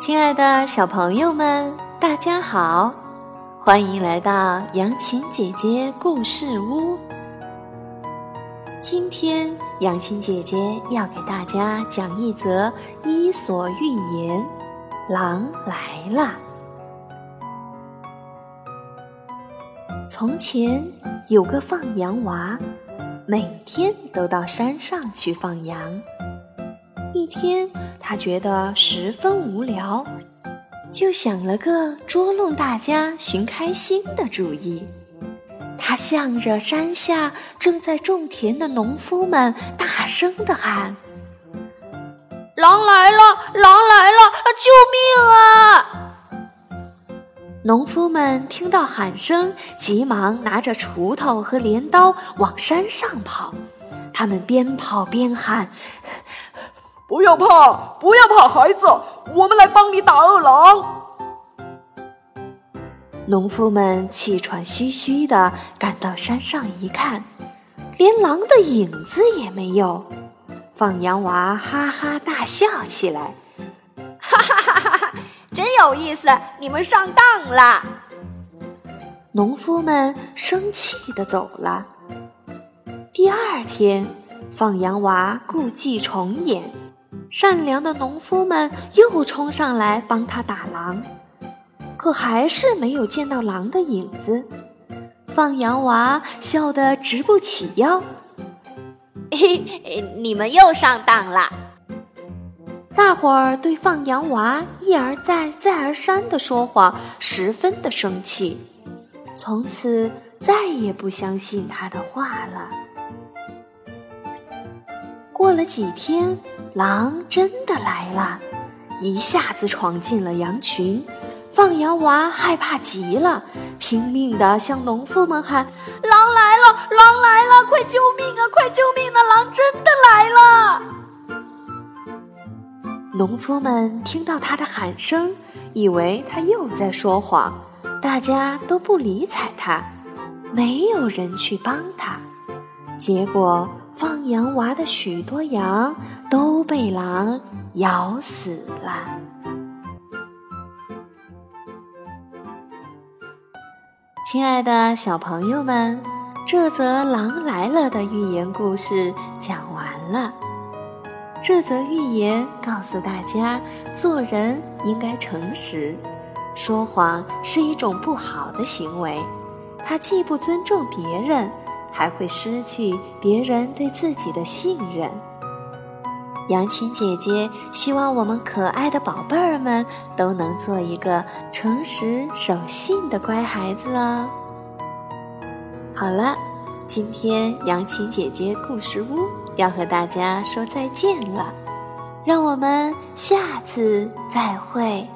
亲爱的小朋友们，大家好，欢迎来到杨琴姐姐故事屋。今天，杨琴姐姐要给大家讲一则《伊索寓言》：狼来了。从前有个放羊娃，每天都到山上去放羊。一天，他觉得十分无聊，就想了个捉弄大家、寻开心的主意。他向着山下正在种田的农夫们大声地喊：“狼来了！狼来了！救命啊！”农夫们听到喊声，急忙拿着锄头和镰刀往山上跑。他们边跑边喊。不要怕，不要怕，孩子，我们来帮你打恶狼。农夫们气喘吁吁地赶到山上一看，连狼的影子也没有。放羊娃哈哈大笑起来：“哈哈哈哈哈，真有意思！你们上当了。”农夫们生气地走了。第二天，放羊娃故伎重演。善良的农夫们又冲上来帮他打狼，可还是没有见到狼的影子。放羊娃笑得直不起腰。嘿，你们又上当了！大伙儿对放羊娃一而再、再而三的说谎十分的生气，从此再也不相信他的话了。过了几天。狼真的来了，一下子闯进了羊群，放羊娃害怕极了，拼命地向农夫们喊：“狼来了！狼来了！快救命啊！快救命啊！狼真的来了！”农夫们听到他的喊声，以为他又在说谎，大家都不理睬他，没有人去帮他，结果。放羊娃的许多羊都被狼咬死了。亲爱的小朋友们，这则《狼来了》的寓言故事讲完了。这则寓言告诉大家，做人应该诚实，说谎是一种不好的行为，它既不尊重别人。还会失去别人对自己的信任。杨琴姐姐希望我们可爱的宝贝儿们都能做一个诚实守信的乖孩子哦。好了，今天杨琴姐姐故事屋要和大家说再见了，让我们下次再会。